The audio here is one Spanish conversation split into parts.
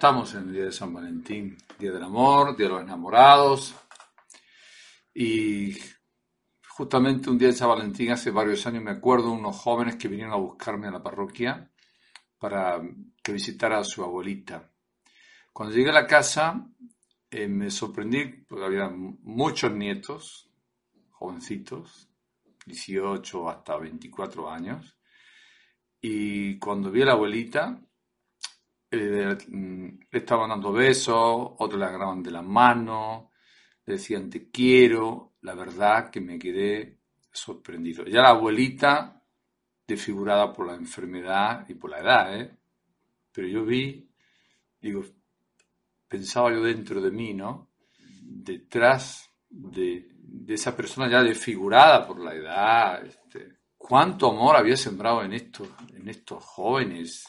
estamos en el día de San Valentín, día del amor, día de los enamorados. Y justamente un día de San Valentín, hace varios años, me acuerdo unos jóvenes que vinieron a buscarme a la parroquia para que visitara a su abuelita. Cuando llegué a la casa, eh, me sorprendí porque había muchos nietos, jovencitos, 18 hasta 24 años. Y cuando vi a la abuelita, le estaban dando besos, otros le agarraban de la mano, le decían te quiero, la verdad que me quedé sorprendido. Ya la abuelita, desfigurada por la enfermedad y por la edad, ¿eh? pero yo vi, digo, pensaba yo dentro de mí, ¿no? Detrás de, esa persona ya desfigurada por la edad, este, cuánto amor había sembrado en estos, en estos jóvenes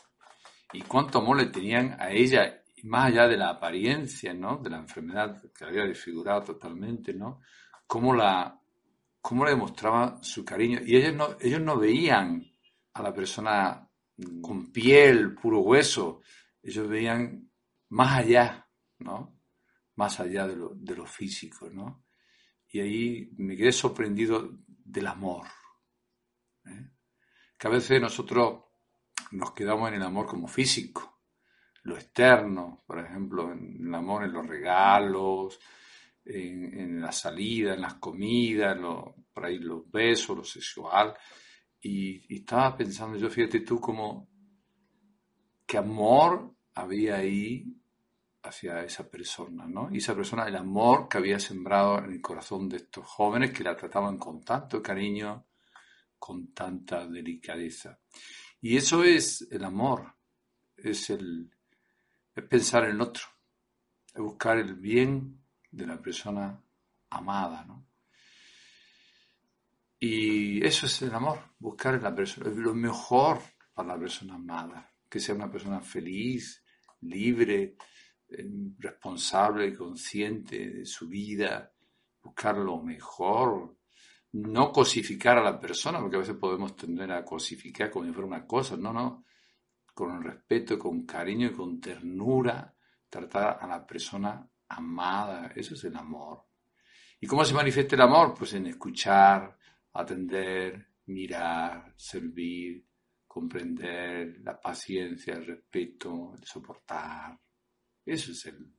y cuánto amor le tenían a ella, más allá de la apariencia, ¿no? De la enfermedad que había desfigurado totalmente, ¿no? Cómo la, cómo le demostraba su cariño. Y ellos no, ellos no veían a la persona con piel, puro hueso. Ellos veían más allá, ¿no? Más allá de lo, de lo físico, ¿no? Y ahí me quedé sorprendido del amor. ¿eh? Que a veces nosotros nos quedamos en el amor como físico, lo externo, por ejemplo, en el amor en los regalos, en, la salida, en las comidas, por ahí los besos, lo sexual. Y, estaba pensando yo, fíjate tú, como qué amor había ahí hacia esa persona, ¿no? Y esa persona, el amor que había sembrado en el corazón de estos jóvenes que la trataban con tanto cariño, con tanta delicadeza. Y eso es el amor, es el pensar en otro, es buscar el bien de la persona amada, ¿no? Y eso es el amor, buscar en la persona, lo mejor para la persona amada, que sea una persona feliz, libre, eh, responsable, consciente de su vida, buscar lo mejor, no cosificar a la persona, porque a veces podemos tender a cosificar como si fuera una cosa, no, no, con respeto, con cariño y con ternura, tratar a la persona amada, eso es el amor. ¿Y cómo se manifiesta el amor? Pues en escuchar, atender, mirar, servir, comprender, la paciencia, el respeto, el soportar. Eso es el,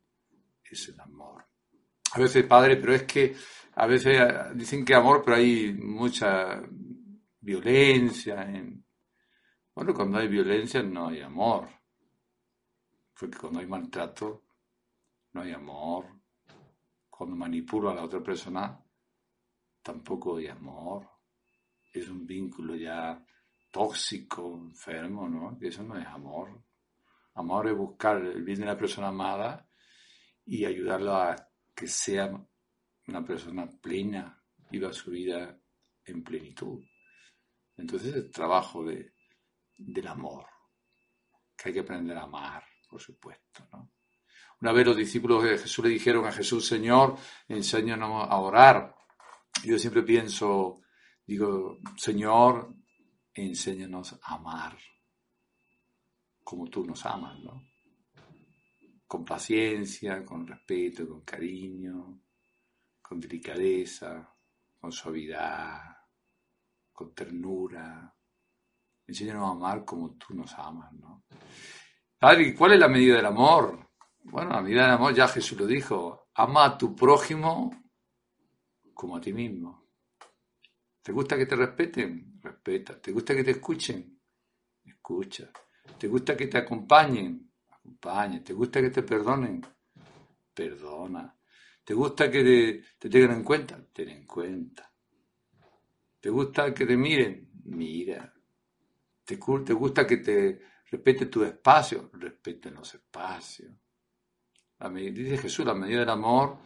es el amor a veces padre, pero es que a veces dicen que amor, pero hay mucha violencia. En... Bueno, cuando hay violencia no hay amor. Porque cuando hay maltrato no hay amor. Cuando manipulo a la otra persona tampoco hay amor. Es un vínculo ya tóxico, enfermo, ¿no? Eso no es amor. Amor es buscar el bien de la persona amada y ayudarlo a que sea una persona plena, viva su vida en plenitud. Entonces el trabajo de, del amor, que hay que aprender a amar, por supuesto. ¿no? Una vez los discípulos de Jesús le dijeron a Jesús, Señor, enséñanos a orar. Yo siempre pienso, digo, Señor, enséñanos a amar como tú nos amas, ¿no? Con paciencia, con respeto, con cariño, con delicadeza, con suavidad, con ternura. Enséñanos a amar como tú nos amas, ¿no? Padre, ¿cuál es la medida del amor? Bueno, la medida del amor ya Jesús lo dijo. Ama a tu prójimo como a ti mismo. ¿Te gusta que te respeten? Respeta. ¿Te gusta que te escuchen? Escucha. ¿Te gusta que te acompañen? ¿Te gusta que te perdonen? Perdona. ¿Te gusta que te, tengan en cuenta? Ten en cuenta. ¿Te gusta que te miren? Mira. ¿Te, gusta que te respete tu espacio? Respeten los espacios. Dice Jesús, la medida del amor,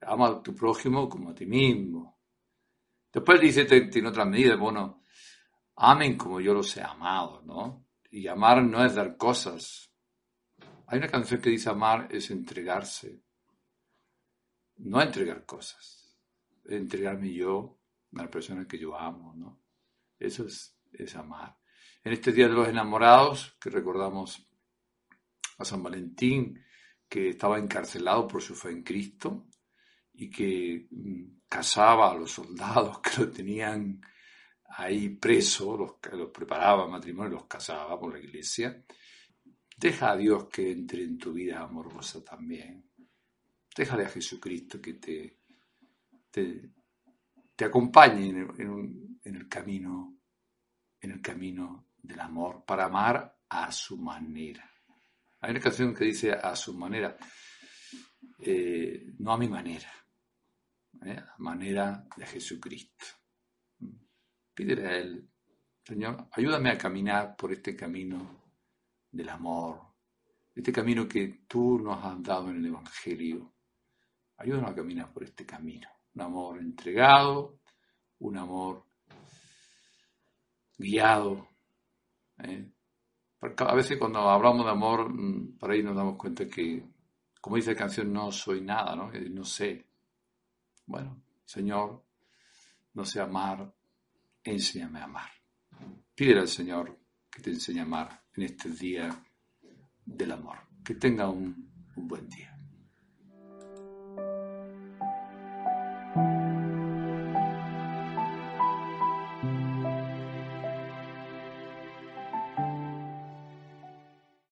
ama a tu prójimo como a ti mismo. Después dice, tiene otra medida, bueno, amen como yo los he amado, ¿no? Y amar no es dar cosas, hay una canción que dice amar es entregarse, no entregar cosas, entregarme yo a la persona que yo amo, ¿no? Eso es, es amar. En este Día de los Enamorados, que recordamos a San Valentín, que estaba encarcelado por su fe en Cristo y que mm, casaba a los soldados que lo tenían ahí preso, los, los preparaba matrimonio, los casaba por la iglesia. Deja a Dios que entre en tu vida amorosa también. Déjale a Jesucristo que te, te, acompañe en, en el camino, en el camino del amor, para amar a su manera. Hay una canción que dice a su manera, eh, no a mi manera, ¿eh? a manera de Jesucristo. Pídele a Él, Señor, ayúdame a caminar por este camino del amor, este camino que tú nos has dado en el Evangelio. Ayúdanos a caminar por este camino. Un amor entregado, un amor guiado. ¿eh? a veces cuando hablamos de amor, mm, por ahí nos damos cuenta que, como dice la canción, no soy nada, ¿no? No sé. Bueno, Señor, no sé amar, enséñame a amar. Pídele al Señor que te enseñe a amar en este día del amor. Que tenga un buen día.